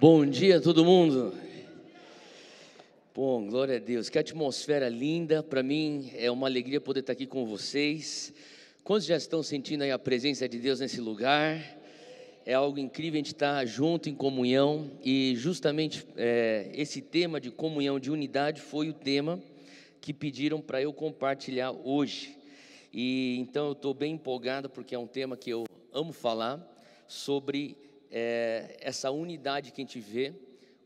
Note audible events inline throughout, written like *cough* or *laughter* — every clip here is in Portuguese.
Bom dia, todo mundo. Bom, glória a Deus. Que atmosfera linda. Para mim é uma alegria poder estar aqui com vocês. Quantos já estão sentindo a presença de Deus nesse lugar? É algo incrível a gente estar junto em comunhão e justamente é, esse tema de comunhão, de unidade, foi o tema que pediram para eu compartilhar hoje. E então eu estou bem empolgado porque é um tema que eu amo falar sobre é, essa unidade que a gente vê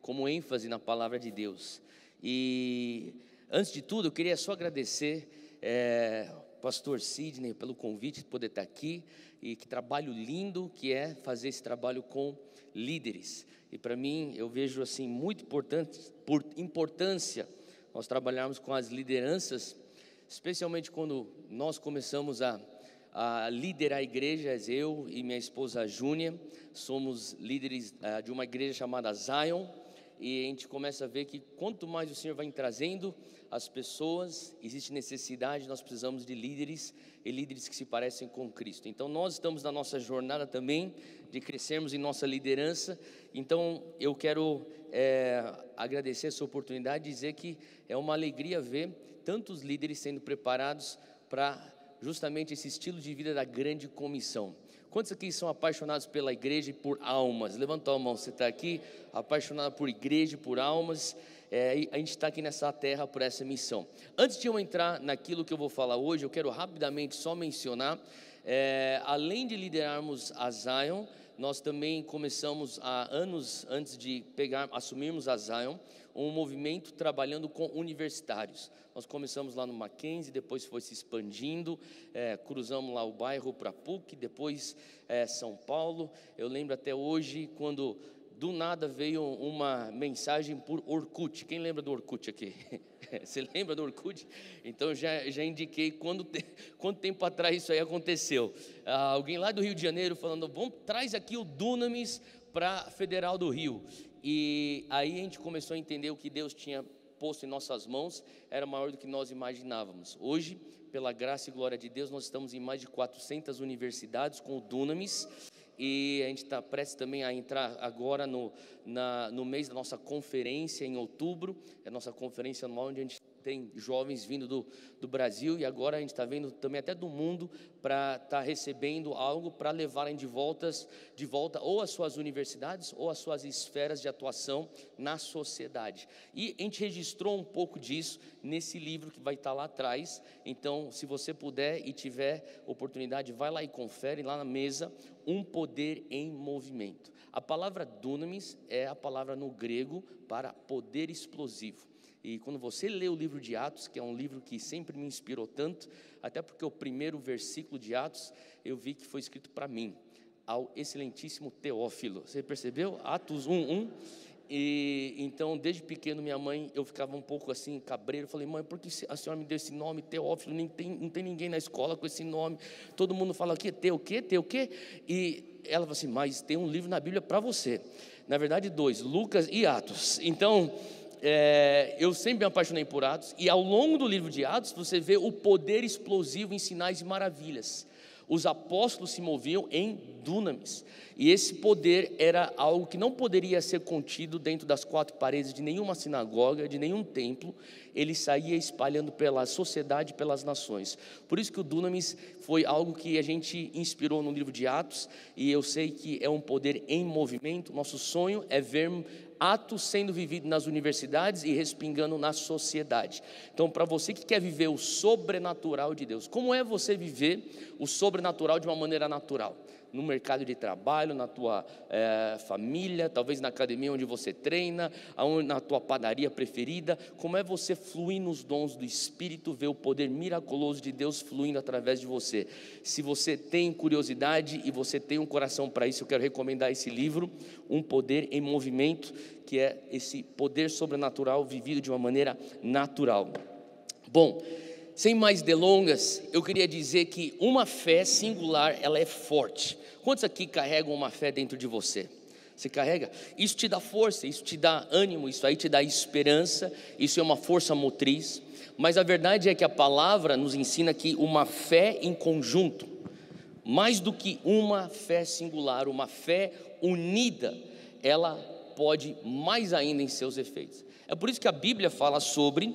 como ênfase na palavra de Deus. E antes de tudo, eu queria só agradecer é, pastor Sidney pelo convite de poder estar aqui e que trabalho lindo que é fazer esse trabalho com líderes. E para mim, eu vejo assim muito importante, por importância nós trabalharmos com as lideranças, especialmente quando nós começamos a a liderar igrejas, eu e minha esposa Júnia, somos líderes uh, de uma igreja chamada Zion, e a gente começa a ver que quanto mais o Senhor vai trazendo as pessoas, existe necessidade, nós precisamos de líderes e líderes que se parecem com Cristo. Então nós estamos na nossa jornada também de crescermos em nossa liderança. Então eu quero é, agradecer essa oportunidade, dizer que é uma alegria ver tantos líderes sendo preparados para justamente esse estilo de vida da grande comissão. Quantos aqui são apaixonados pela igreja e por almas? Levanta a mão, você está aqui, apaixonado por igreja e por almas. É, a gente está aqui nessa terra por essa missão. Antes de eu entrar naquilo que eu vou falar hoje, eu quero rapidamente só mencionar: é, além de liderarmos a Zion, nós também começamos há anos antes de pegar, assumirmos a Zion, um movimento trabalhando com universitários. Nós começamos lá no Mackenzie, depois foi se expandindo, é, cruzamos lá o bairro para PUC, depois é, São Paulo. Eu lembro até hoje quando do nada veio uma mensagem por Orkut. Quem lembra do Orkut aqui? *laughs* Você lembra do Orkut? Então já, já indiquei quando, quanto tempo atrás isso aí aconteceu. Ah, alguém lá do Rio de Janeiro falando: vamos, traz aqui o Dunamis para Federal do Rio. E aí a gente começou a entender o que Deus tinha posto em nossas mãos era maior do que nós imaginávamos. Hoje, pela graça e glória de Deus, nós estamos em mais de 400 universidades com o Dunamis e a gente está prestes também a entrar agora no, na, no mês da nossa conferência em outubro, é a nossa conferência anual onde a gente tem jovens vindo do, do Brasil e agora a gente está vendo também até do mundo para estar tá recebendo algo para levarem de, voltas, de volta ou às suas universidades ou às suas esferas de atuação na sociedade. E a gente registrou um pouco disso nesse livro que vai estar tá lá atrás. Então, se você puder e tiver oportunidade, vai lá e confere lá na mesa um poder em movimento. A palavra dunamis é a palavra no grego para poder explosivo. E quando você lê o livro de Atos, que é um livro que sempre me inspirou tanto, até porque o primeiro versículo de Atos eu vi que foi escrito para mim, ao excelentíssimo Teófilo. Você percebeu? Atos 1:1. E então, desde pequeno, minha mãe, eu ficava um pouco assim, cabreiro. Falei, mãe, por que a senhora me deu esse nome, Teófilo? Nem tem, não tem ninguém na escola com esse nome. Todo mundo fala aqui, Teu o quê? Teu o quê? E ela falou assim, mas tem um livro na Bíblia para você. Na verdade, dois, Lucas e Atos. Então, é, eu sempre me apaixonei por Atos, e ao longo do livro de Atos você vê o poder explosivo em sinais e maravilhas. Os apóstolos se moviam em dunamis, e esse poder era algo que não poderia ser contido dentro das quatro paredes de nenhuma sinagoga, de nenhum templo, ele saía espalhando pela sociedade, pelas nações. Por isso que o dunamis foi algo que a gente inspirou no livro de Atos, e eu sei que é um poder em movimento. Nosso sonho é ver atos sendo vividos nas universidades e respingando na sociedade. Então, para você que quer viver o sobrenatural de Deus, como é você viver o sobrenatural de uma maneira natural? No mercado de trabalho, na tua é, família, talvez na academia onde você treina, na tua padaria preferida. Como é você fluir nos dons do Espírito, ver o poder miraculoso de Deus fluindo através de você? Se você tem curiosidade e você tem um coração para isso, eu quero recomendar esse livro, Um Poder em Movimento, que é esse poder sobrenatural vivido de uma maneira natural. Bom, sem mais delongas, eu queria dizer que uma fé singular, ela é forte. Quantos aqui carregam uma fé dentro de você? Você carrega? Isso te dá força, isso te dá ânimo, isso aí te dá esperança, isso é uma força motriz. Mas a verdade é que a palavra nos ensina que uma fé em conjunto, mais do que uma fé singular, uma fé unida, ela pode mais ainda em seus efeitos. É por isso que a Bíblia fala sobre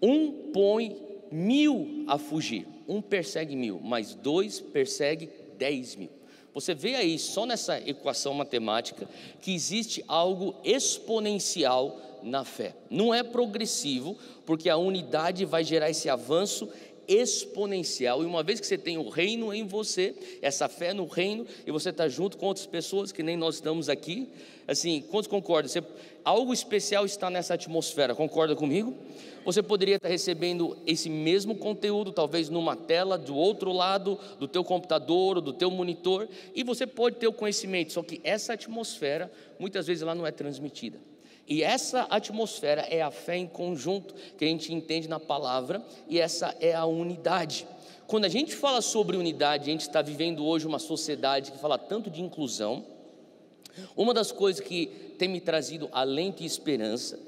um põe mil a fugir, um persegue mil, mas dois persegue dez mil. Você vê aí, só nessa equação matemática, que existe algo exponencial na fé. Não é progressivo, porque a unidade vai gerar esse avanço exponencial. E uma vez que você tem o reino em você, essa fé no reino, e você está junto com outras pessoas que nem nós estamos aqui, assim, quantos concordam? Você, algo especial está nessa atmosfera, concorda comigo? Você poderia estar recebendo esse mesmo conteúdo, talvez numa tela do outro lado do teu computador ou do teu monitor, e você pode ter o conhecimento, só que essa atmosfera muitas vezes ela não é transmitida. E essa atmosfera é a fé em conjunto que a gente entende na palavra, e essa é a unidade. Quando a gente fala sobre unidade, a gente está vivendo hoje uma sociedade que fala tanto de inclusão. Uma das coisas que tem me trazido alento e esperança,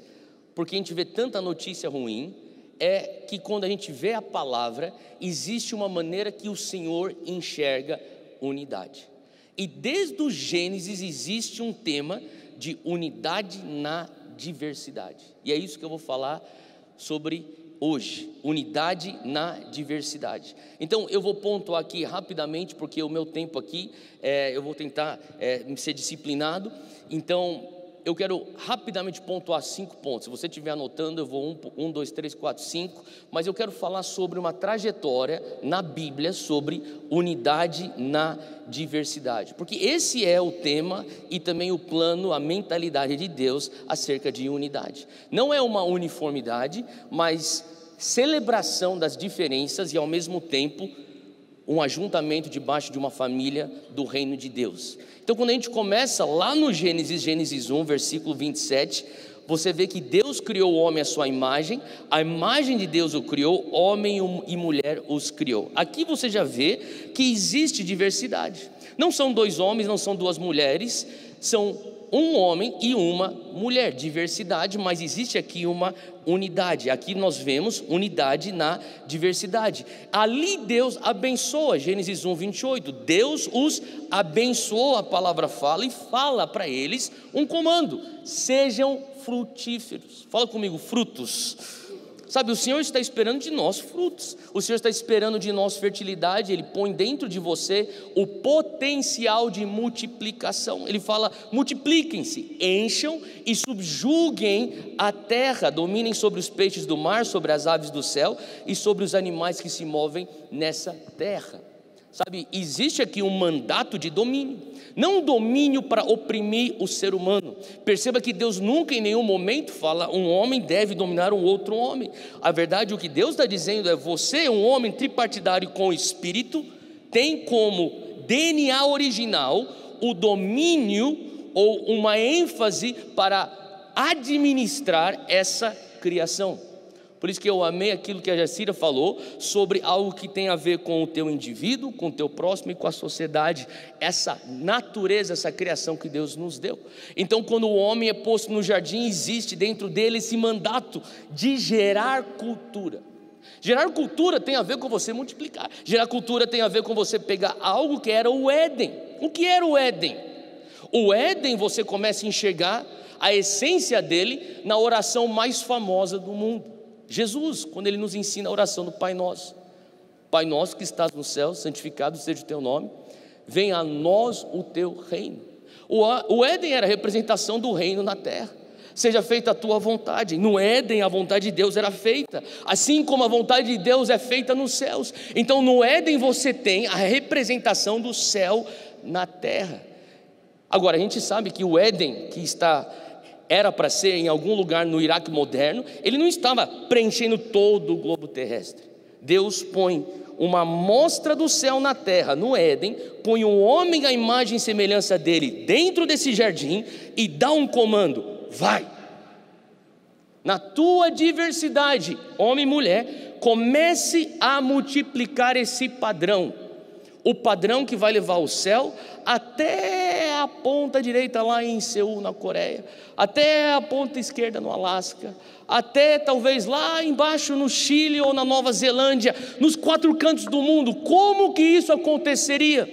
porque a gente vê tanta notícia ruim, é que quando a gente vê a palavra, existe uma maneira que o Senhor enxerga unidade. E desde o Gênesis existe um tema de unidade na diversidade. E é isso que eu vou falar sobre hoje, unidade na diversidade. Então eu vou pontuar aqui rapidamente, porque o meu tempo aqui, é, eu vou tentar é, ser disciplinado. Então eu quero rapidamente pontuar cinco pontos. Se você estiver anotando, eu vou um, um, dois, três, quatro, cinco. Mas eu quero falar sobre uma trajetória na Bíblia sobre unidade na diversidade, porque esse é o tema e também o plano, a mentalidade de Deus acerca de unidade. Não é uma uniformidade, mas celebração das diferenças e ao mesmo tempo um ajuntamento debaixo de uma família do reino de Deus. Então, quando a gente começa lá no Gênesis, Gênesis 1, versículo 27, você vê que Deus criou o homem à sua imagem, a imagem de Deus o criou, homem e mulher os criou. Aqui você já vê que existe diversidade. Não são dois homens, não são duas mulheres, são um homem e uma mulher, diversidade, mas existe aqui uma unidade. Aqui nós vemos unidade na diversidade. Ali Deus abençoa, Gênesis 1, 28. Deus os abençoou, a palavra fala, e fala para eles um comando: sejam frutíferos. Fala comigo, frutos Sabe, o Senhor está esperando de nós frutos, o Senhor está esperando de nós fertilidade, Ele põe dentro de você o potencial de multiplicação. Ele fala: multipliquem-se, encham e subjuguem a terra, dominem sobre os peixes do mar, sobre as aves do céu e sobre os animais que se movem nessa terra. Sabe, existe aqui um mandato de domínio, não um domínio para oprimir o ser humano. Perceba que Deus nunca em nenhum momento fala um homem deve dominar um outro homem. A verdade, o que Deus está dizendo é: você, um homem tripartidário com o espírito, tem como DNA original o domínio ou uma ênfase para administrar essa criação. Por isso que eu amei aquilo que a Jacira falou sobre algo que tem a ver com o teu indivíduo, com o teu próximo e com a sociedade, essa natureza, essa criação que Deus nos deu. Então, quando o homem é posto no jardim, existe dentro dele esse mandato de gerar cultura. Gerar cultura tem a ver com você multiplicar. Gerar cultura tem a ver com você pegar algo que era o Éden. O que era o Éden? O Éden você começa a enxergar a essência dele na oração mais famosa do mundo. Jesus, quando ele nos ensina a oração do Pai Nosso. Pai nosso que estás no céu, santificado seja o teu nome, venha a nós o teu reino. O Éden era a representação do reino na terra. Seja feita a tua vontade. No Éden, a vontade de Deus era feita, assim como a vontade de Deus é feita nos céus. Então, no Éden, você tem a representação do céu na terra. Agora, a gente sabe que o Éden, que está era para ser em algum lugar no Iraque moderno, ele não estava preenchendo todo o globo terrestre. Deus põe uma mostra do céu na terra, no Éden, põe um homem à imagem e semelhança dele dentro desse jardim e dá um comando: vai. Na tua diversidade, homem e mulher, comece a multiplicar esse padrão o padrão que vai levar o céu até a ponta direita lá em Seul, na Coreia, até a ponta esquerda no Alasca, até talvez lá embaixo no Chile ou na Nova Zelândia, nos quatro cantos do mundo. Como que isso aconteceria?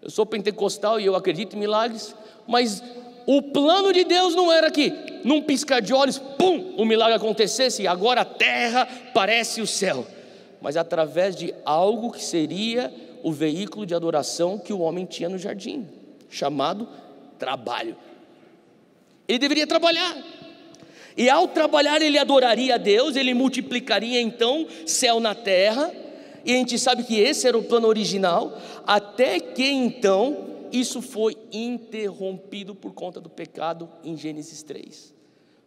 Eu sou pentecostal e eu acredito em milagres, mas o plano de Deus não era que, num piscar de olhos, pum, o milagre acontecesse e agora a terra parece o céu, mas através de algo que seria o veículo de adoração que o homem tinha no jardim, chamado trabalho. Ele deveria trabalhar. E ao trabalhar, ele adoraria a Deus, ele multiplicaria então céu na terra, e a gente sabe que esse era o plano original, até que então isso foi interrompido por conta do pecado em Gênesis 3.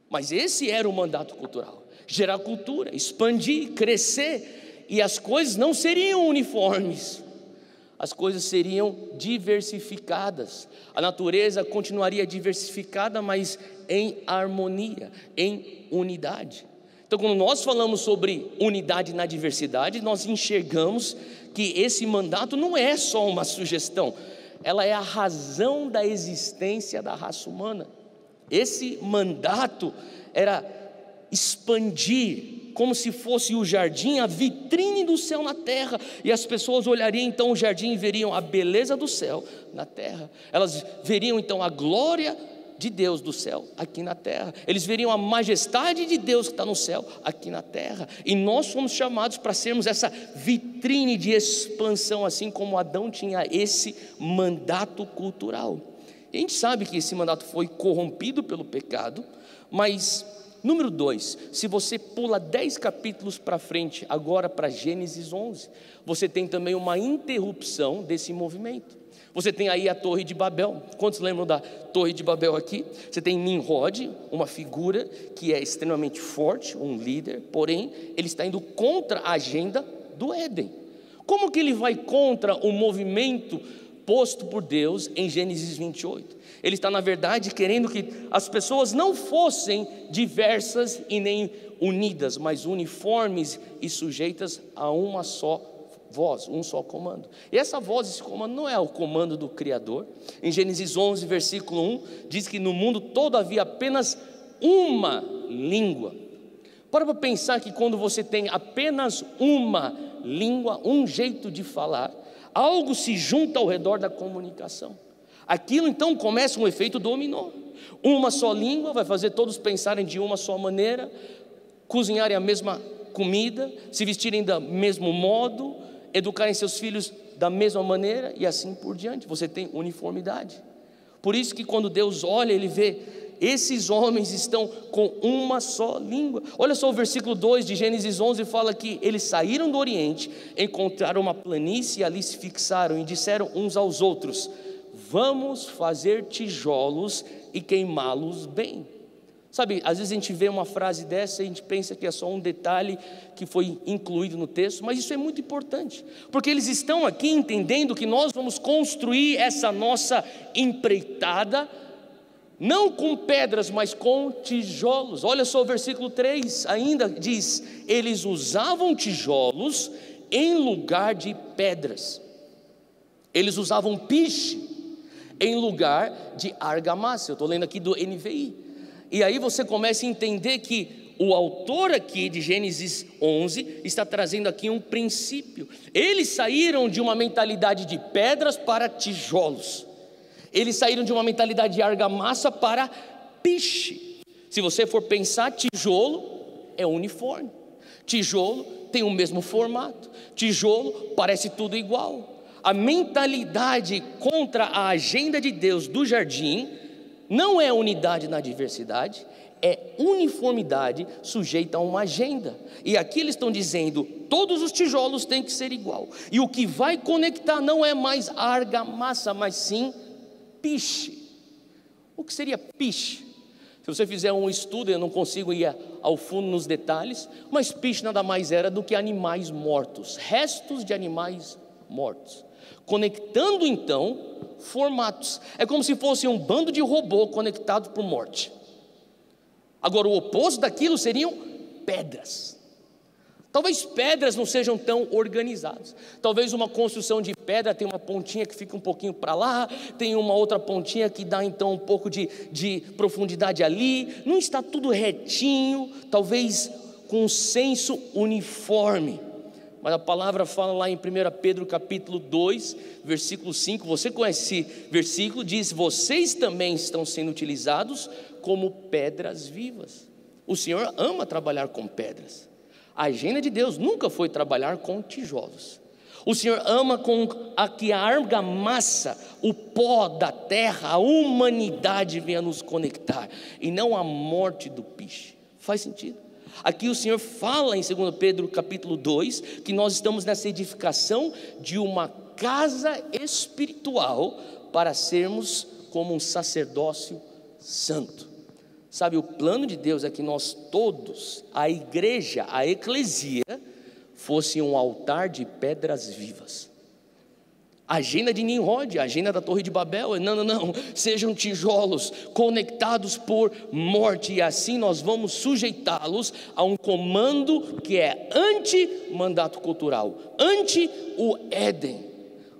Mas esse era o mandato cultural: gerar cultura, expandir, crescer, e as coisas não seriam uniformes, as coisas seriam diversificadas. A natureza continuaria diversificada, mas em harmonia, em unidade. Então, quando nós falamos sobre unidade na diversidade, nós enxergamos que esse mandato não é só uma sugestão, ela é a razão da existência da raça humana. Esse mandato era expandir, como se fosse o jardim, a vitrine do céu na terra, e as pessoas olhariam então o jardim e veriam a beleza do céu na terra, elas veriam então a glória de Deus do céu aqui na terra. Eles veriam a majestade de Deus que está no céu aqui na terra. E nós fomos chamados para sermos essa vitrine de expansão, assim como Adão tinha esse mandato cultural. A gente sabe que esse mandato foi corrompido pelo pecado, mas Número dois, se você pula dez capítulos para frente, agora para Gênesis 11, você tem também uma interrupção desse movimento. Você tem aí a Torre de Babel. Quantos lembram da Torre de Babel aqui? Você tem Nimrod, uma figura que é extremamente forte, um líder, porém, ele está indo contra a agenda do Éden. Como que ele vai contra o movimento posto por Deus em Gênesis 28? Ele está, na verdade, querendo que as pessoas não fossem diversas e nem unidas, mas uniformes e sujeitas a uma só voz, um só comando. E essa voz, esse comando não é o comando do Criador. Em Gênesis 11, versículo 1, diz que no mundo todo havia apenas uma língua. Para para pensar que quando você tem apenas uma língua, um jeito de falar, algo se junta ao redor da comunicação. Aquilo então começa um efeito dominó. Uma só língua vai fazer todos pensarem de uma só maneira, cozinharem a mesma comida, se vestirem do mesmo modo, educarem seus filhos da mesma maneira e assim por diante. Você tem uniformidade. Por isso que quando Deus olha, ele vê esses homens estão com uma só língua. Olha só o versículo 2 de Gênesis 11 fala que eles saíram do Oriente, encontraram uma planície e ali se fixaram e disseram uns aos outros: Vamos fazer tijolos e queimá-los bem. Sabe, às vezes a gente vê uma frase dessa e a gente pensa que é só um detalhe que foi incluído no texto, mas isso é muito importante, porque eles estão aqui entendendo que nós vamos construir essa nossa empreitada, não com pedras, mas com tijolos. Olha só o versículo 3 ainda diz: eles usavam tijolos em lugar de pedras, eles usavam piche em lugar de argamassa. Eu estou lendo aqui do NVI. E aí você começa a entender que o autor aqui de Gênesis 11 está trazendo aqui um princípio. Eles saíram de uma mentalidade de pedras para tijolos. Eles saíram de uma mentalidade de argamassa para piche. Se você for pensar, tijolo é uniforme. Tijolo tem o mesmo formato. Tijolo parece tudo igual. A mentalidade contra a agenda de Deus do jardim não é unidade na diversidade, é uniformidade sujeita a uma agenda. E aqui eles estão dizendo: todos os tijolos têm que ser igual. E o que vai conectar não é mais argamassa, mas sim piche. O que seria piche? Se você fizer um estudo, eu não consigo ir ao fundo nos detalhes, mas piche nada mais era do que animais mortos, restos de animais mortos. Conectando então formatos. É como se fosse um bando de robô conectado por morte. Agora, o oposto daquilo seriam pedras. Talvez pedras não sejam tão organizadas. Talvez uma construção de pedra tem uma pontinha que fica um pouquinho para lá, tem uma outra pontinha que dá então um pouco de, de profundidade ali. Não está tudo retinho, talvez com um senso uniforme. Mas a palavra fala lá em 1 Pedro capítulo 2, versículo 5. Você conhece esse versículo? Diz: Vocês também estão sendo utilizados como pedras vivas. O Senhor ama trabalhar com pedras. A agenda de Deus nunca foi trabalhar com tijolos. O Senhor ama com a que a argamassa, o pó da terra, a humanidade venha nos conectar e não a morte do piche. Faz sentido? Aqui o Senhor fala em 2 Pedro capítulo 2 que nós estamos nessa edificação de uma casa espiritual para sermos como um sacerdócio santo. Sabe, o plano de Deus é que nós todos, a igreja, a eclesia, fosse um altar de pedras vivas. A agenda de Nimrod, a agenda da Torre de Babel, é não, não, não, sejam tijolos conectados por morte, e assim nós vamos sujeitá-los a um comando que é anti-mandato cultural, anti o Éden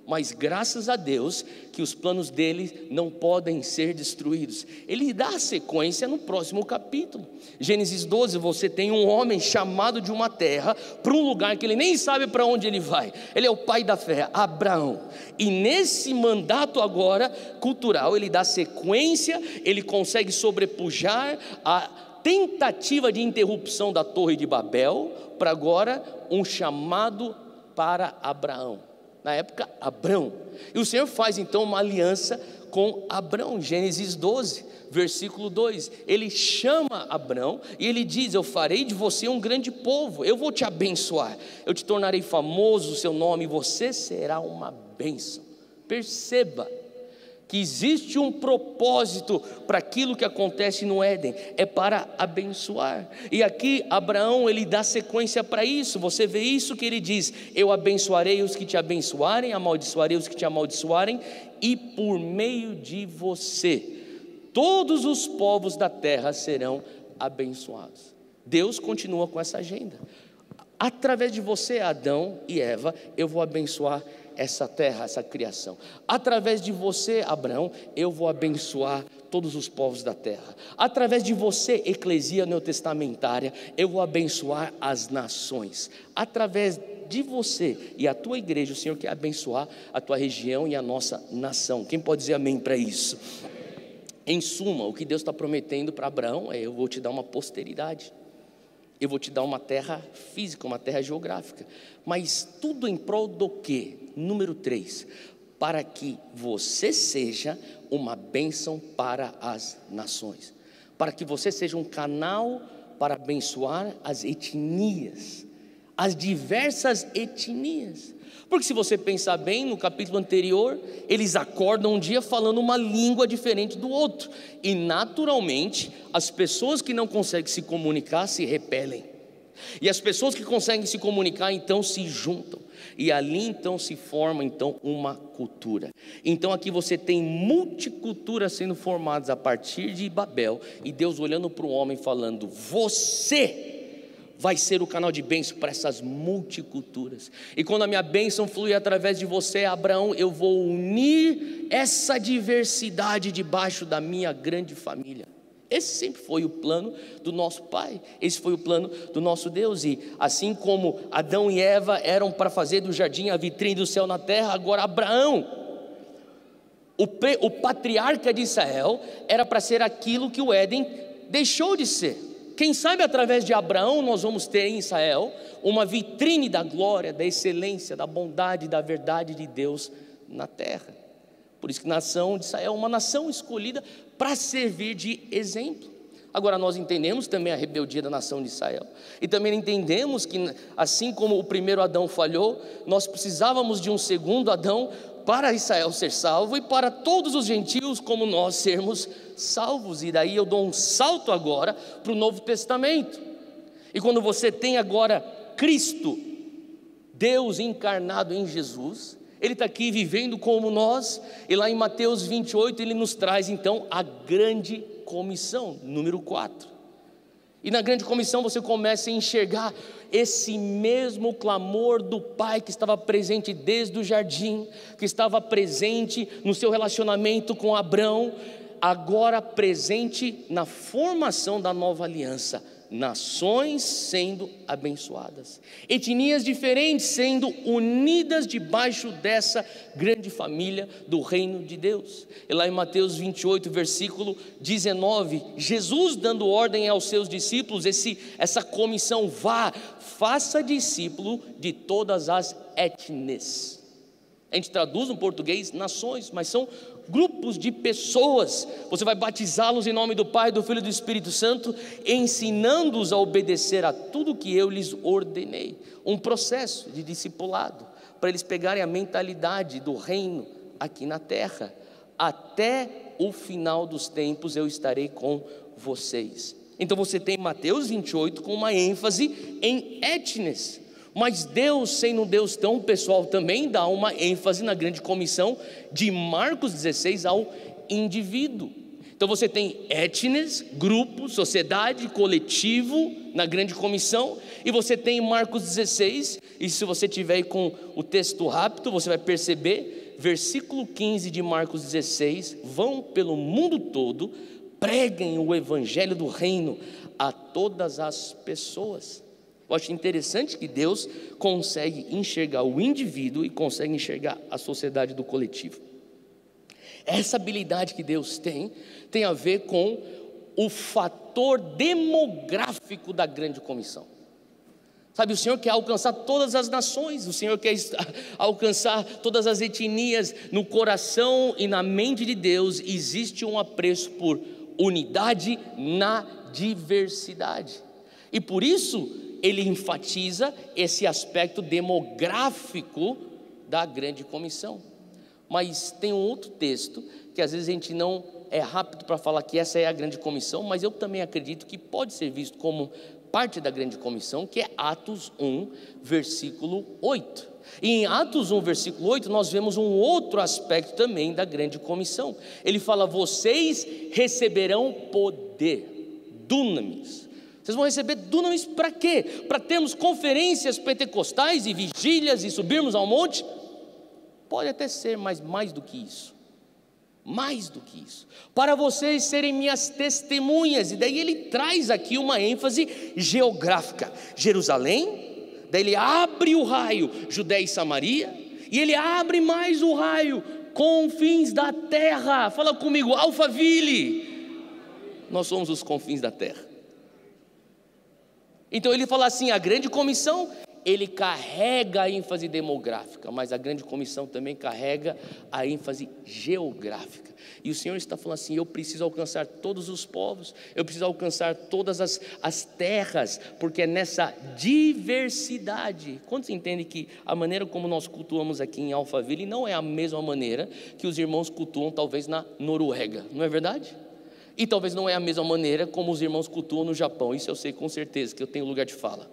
mas graças a Deus que os planos dele não podem ser destruídos. Ele dá sequência no próximo capítulo. Gênesis 12, você tem um homem chamado de uma terra para um lugar que ele nem sabe para onde ele vai. Ele é o pai da fé, Abraão. E nesse mandato agora cultural, ele dá sequência, ele consegue sobrepujar a tentativa de interrupção da Torre de Babel para agora um chamado para Abraão na época Abrão. E o Senhor faz então uma aliança com Abrão, Gênesis 12, versículo 2. Ele chama Abrão e ele diz: Eu farei de você um grande povo, eu vou te abençoar, eu te tornarei famoso o seu nome, você será uma bênção. Perceba, que existe um propósito para aquilo que acontece no Éden, é para abençoar. E aqui Abraão ele dá sequência para isso. Você vê isso que ele diz: Eu abençoarei os que te abençoarem, amaldiçoarei os que te amaldiçoarem, e por meio de você todos os povos da terra serão abençoados. Deus continua com essa agenda. Através de você, Adão e Eva, eu vou abençoar essa terra, essa criação. Através de você, Abraão, eu vou abençoar todos os povos da terra. Através de você, eclesia neotestamentária, eu vou abençoar as nações. Através de você e a tua igreja, o Senhor quer abençoar a tua região e a nossa nação. Quem pode dizer amém para isso? Em suma, o que Deus está prometendo para Abraão é: eu vou te dar uma posteridade. Eu vou te dar uma terra física, uma terra geográfica. Mas tudo em prol do quê? Número 3. Para que você seja uma bênção para as nações. Para que você seja um canal para abençoar as etnias, as diversas etnias. Porque se você pensar bem, no capítulo anterior, eles acordam um dia falando uma língua diferente do outro. E naturalmente, as pessoas que não conseguem se comunicar se repelem. E as pessoas que conseguem se comunicar então se juntam. E ali então se forma então uma cultura. Então aqui você tem multiculturas sendo formadas a partir de Babel e Deus olhando para o homem falando: "Você vai ser o canal de bênção para essas multiculturas. E quando a minha bênção flui através de você, Abraão, eu vou unir essa diversidade debaixo da minha grande família. Esse sempre foi o plano do nosso Pai, esse foi o plano do nosso Deus. E assim como Adão e Eva eram para fazer do jardim a vitrine do céu na terra, agora Abraão, o, o patriarca de Israel, era para ser aquilo que o Éden deixou de ser. Quem sabe através de Abraão nós vamos ter em Israel uma vitrine da glória, da excelência, da bondade, da verdade de Deus na terra. Por isso que nação de Israel é uma nação escolhida para servir de exemplo. Agora nós entendemos também a rebeldia da nação de Israel. E também entendemos que assim como o primeiro Adão falhou, nós precisávamos de um segundo Adão para Israel ser salvo e para todos os gentios como nós sermos salvos. E daí eu dou um salto agora para o Novo Testamento. E quando você tem agora Cristo, Deus encarnado em Jesus, Ele está aqui vivendo como nós, e lá em Mateus 28 ele nos traz então a grande comissão, número 4. E na grande comissão você começa a enxergar esse mesmo clamor do Pai que estava presente desde o jardim, que estava presente no seu relacionamento com Abraão, agora presente na formação da nova aliança nações sendo abençoadas, etnias diferentes sendo unidas debaixo dessa grande família do reino de Deus. E lá em Mateus 28, versículo 19, Jesus dando ordem aos seus discípulos, esse, essa comissão, vá, faça discípulo de todas as etnias. A gente traduz no português nações, mas são grupos de pessoas. Você vai batizá-los em nome do Pai, do Filho e do Espírito Santo, ensinando-os a obedecer a tudo que eu lhes ordenei. Um processo de discipulado, para eles pegarem a mentalidade do reino aqui na terra. Até o final dos tempos eu estarei com vocês. Então você tem Mateus 28 com uma ênfase em etnes mas Deus, sendo um Deus tão pessoal, também dá uma ênfase na grande comissão de Marcos 16 ao indivíduo. Então você tem etnes, grupo, sociedade, coletivo na grande comissão, e você tem Marcos 16, e se você tiver com o texto rápido, você vai perceber, versículo 15 de Marcos 16: vão pelo mundo todo, preguem o evangelho do reino a todas as pessoas. Eu acho interessante que Deus consegue enxergar o indivíduo e consegue enxergar a sociedade do coletivo. Essa habilidade que Deus tem tem a ver com o fator demográfico da grande comissão. Sabe, o Senhor quer alcançar todas as nações, o Senhor quer *laughs* alcançar todas as etnias. No coração e na mente de Deus existe um apreço por unidade na diversidade. E por isso ele enfatiza esse aspecto demográfico da grande comissão. Mas tem um outro texto que às vezes a gente não é rápido para falar que essa é a grande comissão, mas eu também acredito que pode ser visto como parte da grande comissão, que é Atos 1, versículo 8. E em Atos 1, versículo 8, nós vemos um outro aspecto também da grande comissão. Ele fala: Vocês receberão poder, dunamis vocês vão receber dunamis para quê? Para termos conferências pentecostais e vigílias e subirmos ao monte? Pode até ser, mas mais do que isso. Mais do que isso. Para vocês serem minhas testemunhas. E daí ele traz aqui uma ênfase geográfica. Jerusalém, daí ele abre o raio, Judéia e Samaria, e ele abre mais o raio, confins da terra. Fala comigo, Alphaville. Nós somos os confins da terra. Então ele fala assim: a grande comissão, ele carrega a ênfase demográfica, mas a grande comissão também carrega a ênfase geográfica. E o Senhor está falando assim: eu preciso alcançar todos os povos, eu preciso alcançar todas as, as terras, porque é nessa diversidade. Quantos entendem que a maneira como nós cultuamos aqui em Alphaville não é a mesma maneira que os irmãos cultuam, talvez, na Noruega, não é verdade? E talvez não é a mesma maneira como os irmãos cultuam no Japão, isso eu sei com certeza, que eu tenho lugar de fala.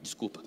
Desculpa.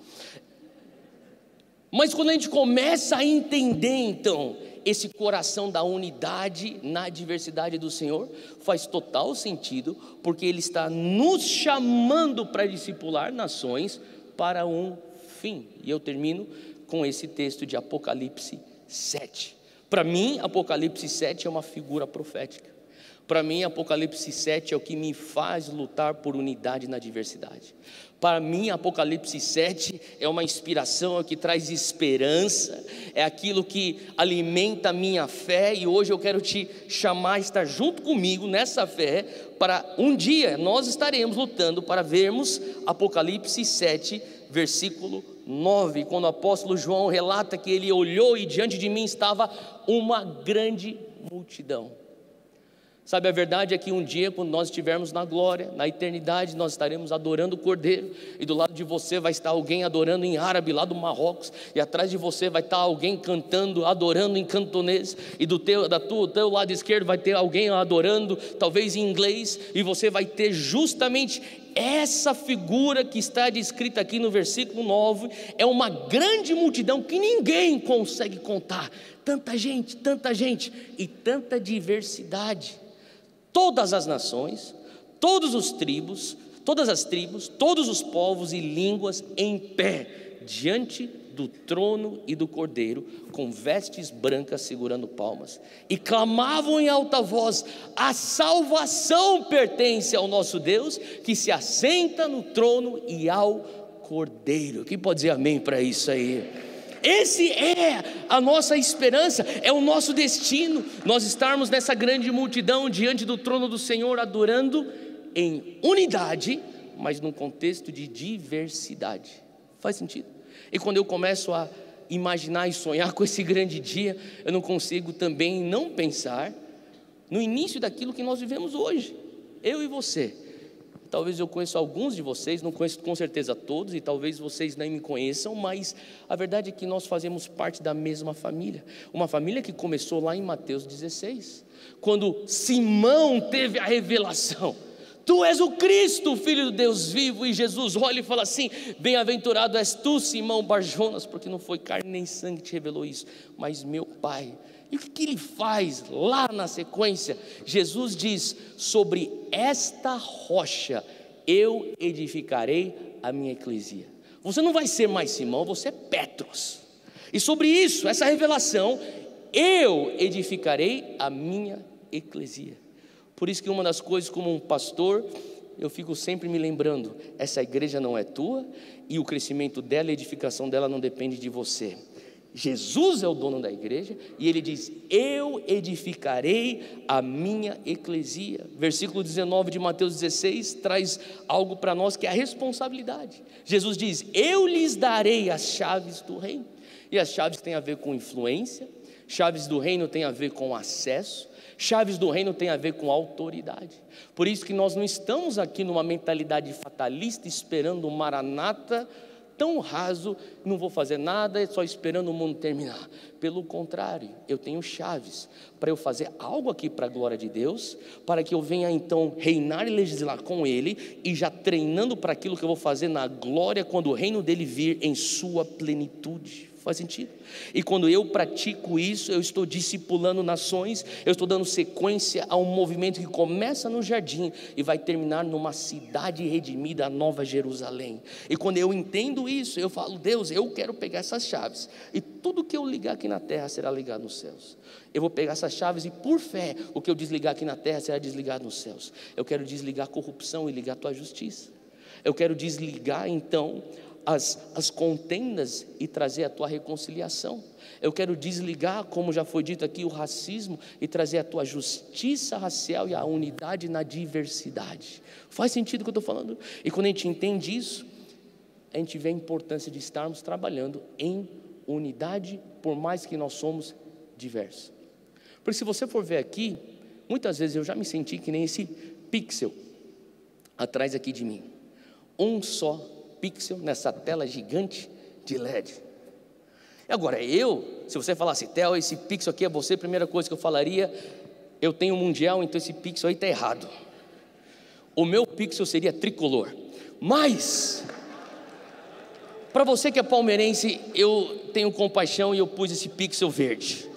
Mas quando a gente começa a entender, então, esse coração da unidade na diversidade do Senhor, faz total sentido, porque Ele está nos chamando para discipular nações para um fim. E eu termino com esse texto de Apocalipse 7. Para mim, Apocalipse 7 é uma figura profética. Para mim, Apocalipse 7 é o que me faz lutar por unidade na diversidade. Para mim, Apocalipse 7 é uma inspiração, é o que traz esperança, é aquilo que alimenta a minha fé, e hoje eu quero te chamar a estar junto comigo nessa fé, para um dia nós estaremos lutando para vermos Apocalipse 7, versículo 9, quando o apóstolo João relata que ele olhou e diante de mim estava uma grande multidão. Sabe, a verdade é que um dia, quando nós estivermos na glória, na eternidade, nós estaremos adorando o Cordeiro, e do lado de você vai estar alguém adorando em árabe, lá do Marrocos, e atrás de você vai estar alguém cantando, adorando em cantonês, e do teu, da tua, teu lado esquerdo vai ter alguém adorando, talvez em inglês, e você vai ter justamente essa figura que está descrita aqui no versículo 9 é uma grande multidão que ninguém consegue contar. Tanta gente, tanta gente e tanta diversidade. Todas as nações, todos os tribos, todas as tribos, todos os povos e línguas em pé diante do trono e do cordeiro, com vestes brancas segurando palmas, e clamavam em alta voz: A salvação pertence ao nosso Deus, que se assenta no trono e ao cordeiro. Quem pode dizer amém para isso aí? Esse é a nossa esperança, é o nosso destino, nós estarmos nessa grande multidão diante do trono do Senhor, adorando em unidade, mas num contexto de diversidade. Faz sentido? E quando eu começo a imaginar e sonhar *laughs* com esse grande dia, eu não consigo também não pensar no início daquilo que nós vivemos hoje, eu e você. Talvez eu conheça alguns de vocês, não conheço com certeza todos, e talvez vocês nem me conheçam, mas a verdade é que nós fazemos parte da mesma família. Uma família que começou lá em Mateus 16, quando Simão teve a revelação. Tu és o Cristo, filho do Deus vivo, e Jesus olha e fala assim: Bem-aventurado és tu, Simão Barjonas, porque não foi carne nem sangue que te revelou isso, mas meu Pai. E o que ele faz lá na sequência? Jesus diz: Sobre esta rocha eu edificarei a minha eclesia. Você não vai ser mais Simão, você é Petros. E sobre isso, essa revelação, eu edificarei a minha eclesia. Por isso que uma das coisas como um pastor, eu fico sempre me lembrando, essa igreja não é tua e o crescimento dela, a edificação dela não depende de você. Jesus é o dono da igreja e ele diz: Eu edificarei a minha eclesia. Versículo 19 de Mateus 16 traz algo para nós que é a responsabilidade. Jesus diz: Eu lhes darei as chaves do reino. E as chaves têm a ver com influência, chaves do reino têm a ver com acesso, chaves do reino têm a ver com autoridade. Por isso que nós não estamos aqui numa mentalidade fatalista esperando o maranata tão raso, não vou fazer nada, só esperando o mundo terminar. Pelo contrário, eu tenho chaves para eu fazer algo aqui para a glória de Deus, para que eu venha então reinar e legislar com Ele, e já treinando para aquilo que eu vou fazer na glória quando o reino dele vir em sua plenitude. Faz sentido? E quando eu pratico isso, eu estou discipulando nações, eu estou dando sequência a um movimento que começa no jardim e vai terminar numa cidade redimida, a Nova Jerusalém. E quando eu entendo isso, eu falo, Deus, eu quero pegar essas chaves, e tudo que eu ligar aqui na terra será ligado nos céus. Eu vou pegar essas chaves e, por fé, o que eu desligar aqui na terra será desligado nos céus. Eu quero desligar a corrupção e ligar a tua justiça. Eu quero desligar então as, as contendas e trazer a tua reconciliação. Eu quero desligar, como já foi dito aqui, o racismo e trazer a tua justiça racial e a unidade na diversidade. Faz sentido o que eu estou falando? E quando a gente entende isso, a gente vê a importância de estarmos trabalhando em unidade, por mais que nós somos diversos. Porque se você for ver aqui, muitas vezes eu já me senti que nem esse pixel atrás aqui de mim. Um só pixel nessa tela gigante de LED. Agora, eu, se você falasse, Theo, esse pixel aqui é você, a primeira coisa que eu falaria, eu tenho um mundial, então esse pixel aí está errado. O meu pixel seria tricolor. Mas, para você que é palmeirense, eu tenho compaixão e eu pus esse pixel verde.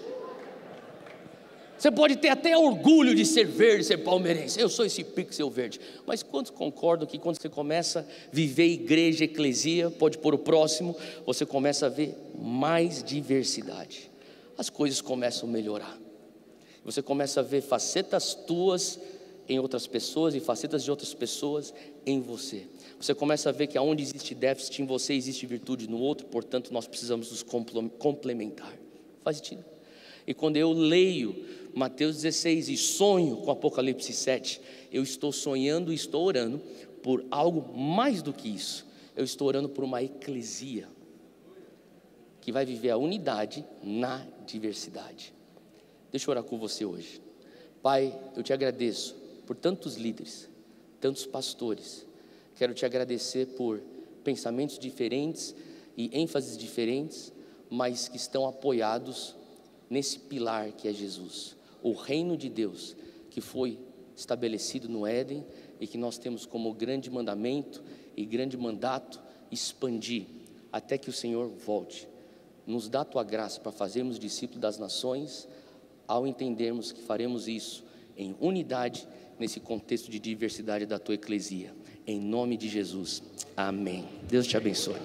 Você pode ter até orgulho de ser verde, ser palmeirense. Eu sou esse pixel verde. Mas quantos concordam que quando você começa a viver igreja, eclesia, pode pôr o próximo, você começa a ver mais diversidade. As coisas começam a melhorar. Você começa a ver facetas tuas em outras pessoas e facetas de outras pessoas em você. Você começa a ver que aonde existe déficit em você, existe virtude no outro, portanto, nós precisamos nos complementar. Faz sentido? E quando eu leio Mateus 16 e sonho com Apocalipse 7, eu estou sonhando e estou orando por algo mais do que isso. Eu estou orando por uma eclesia que vai viver a unidade na diversidade. Deixa eu orar com você hoje. Pai, eu te agradeço por tantos líderes, tantos pastores. Quero te agradecer por pensamentos diferentes e ênfases diferentes, mas que estão apoiados nesse pilar que é Jesus o reino de Deus que foi estabelecido no Éden e que nós temos como grande mandamento e grande mandato expandir até que o Senhor volte. Nos dá a tua graça para fazermos discípulos das nações, ao entendermos que faremos isso em unidade nesse contexto de diversidade da tua eclesia. Em nome de Jesus. Amém. Deus te abençoe.